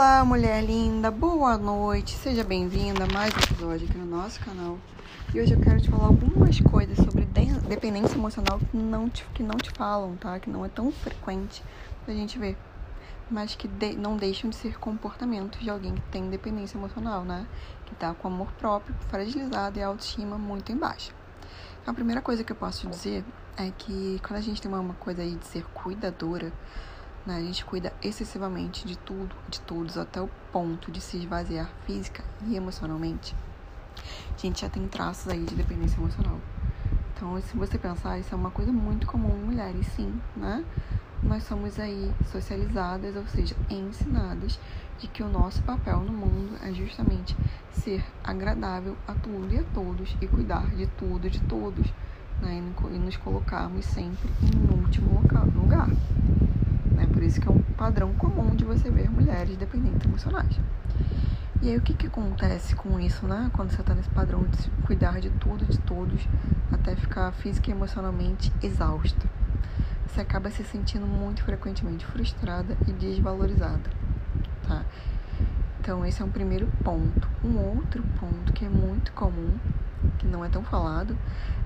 Olá, mulher linda, boa noite, seja bem-vinda a mais um episódio aqui no nosso canal. E hoje eu quero te falar algumas coisas sobre dependência emocional que não te, que não te falam, tá? Que não é tão frequente da gente ver, mas que de, não deixam de ser comportamentos de alguém que tem dependência emocional, né? Que tá com amor próprio fragilizado e autoestima muito em baixa. A primeira coisa que eu posso dizer é que quando a gente tem uma coisa aí de ser cuidadora, né? A gente cuida excessivamente de tudo, de todos, até o ponto de se esvaziar física e emocionalmente. A gente já tem traços aí de dependência emocional. Então, se você pensar, isso é uma coisa muito comum em mulheres, sim, né? Nós somos aí socializadas, ou seja, ensinadas de que o nosso papel no mundo é justamente ser agradável a tudo e a todos e cuidar de tudo e de todos, né? E nos colocarmos sempre em último lugar. Né? Por isso que é um padrão comum de você ver mulheres dependentes emocionais. E aí o que, que acontece com isso, né? Quando você está nesse padrão de cuidar de tudo, de todos, até ficar física e emocionalmente exausta. Você acaba se sentindo muito frequentemente frustrada e desvalorizada, tá? Então esse é um primeiro ponto. Um outro ponto que é muito comum que não é tão falado,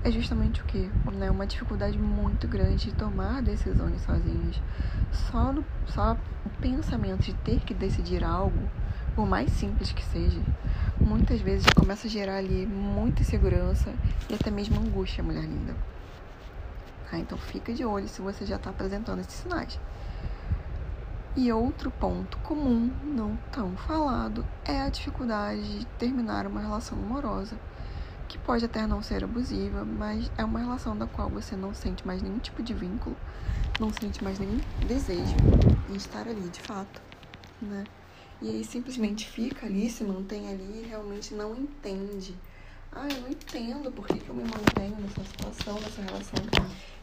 é justamente o que? Né? Uma dificuldade muito grande de tomar decisões sozinhas. Só, no, só o pensamento de ter que decidir algo, por mais simples que seja, muitas vezes já começa a gerar ali muita insegurança e até mesmo angústia, mulher linda. Ah, então fica de olho se você já está apresentando esses sinais. E outro ponto comum, não tão falado, é a dificuldade de terminar uma relação amorosa que pode até não ser abusiva, mas é uma relação da qual você não sente mais nenhum tipo de vínculo, não sente mais nenhum desejo em estar ali de fato, né? E aí simplesmente fica ali, se mantém ali e realmente não entende. Ah, eu não entendo por que, que eu me mantenho nessa situação, nessa relação,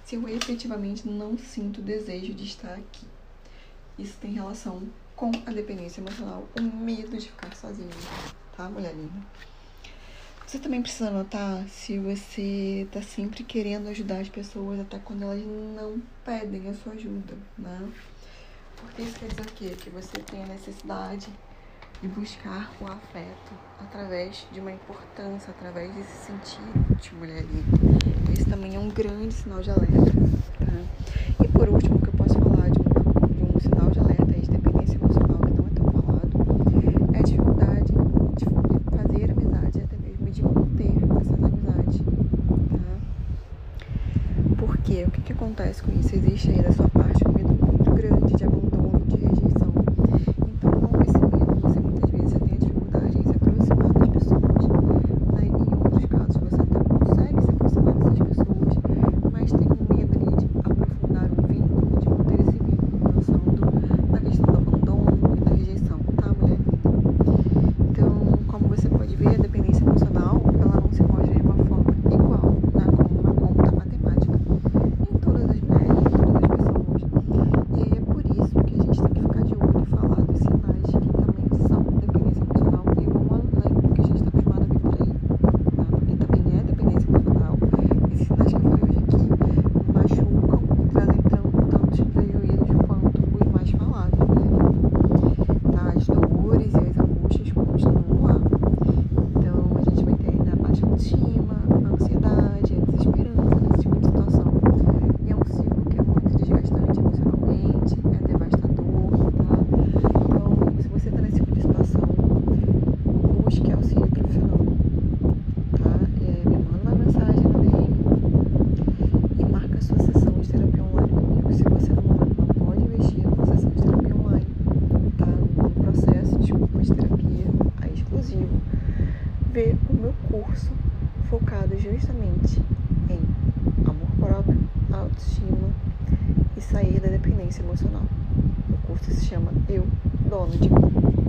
se eu efetivamente não sinto desejo de estar aqui. Isso tem relação com a dependência emocional, o medo de ficar sozinha, tá, mulher linda? Você também precisa notar se você tá sempre querendo ajudar as pessoas até quando elas não pedem a sua ajuda, né? Porque isso quer dizer o quê? Que você tem a necessidade de buscar o afeto através de uma importância, através de se sentir de mulher livre. Isso também é um grande sinal de alerta. Tá? E por último, que eu posso falar de um, de um sinal de alerta de dependência emocional que não é tão falado, é a dificuldade de fazer amizade até de manter essas amizades, tá? Porque o que, que acontece com isso? Existe aí da sua parte um medo muito grande de abandono, de rejeição. Então, com esse medo, você muitas vezes tem a dificuldade em se aproximar das pessoas. Né? Em outros casos, você até consegue se aproximar dessas pessoas, mas tem um medo ali de aprofundar um vínculo, de manter esse vínculo, pensando na questão do abandono e da rejeição, tá, mulher? Então, como você pode ver, a dependência emocional ver curso focado justamente em amor próprio, autoestima e sair da dependência emocional. O curso se chama Eu, Dono de Mim.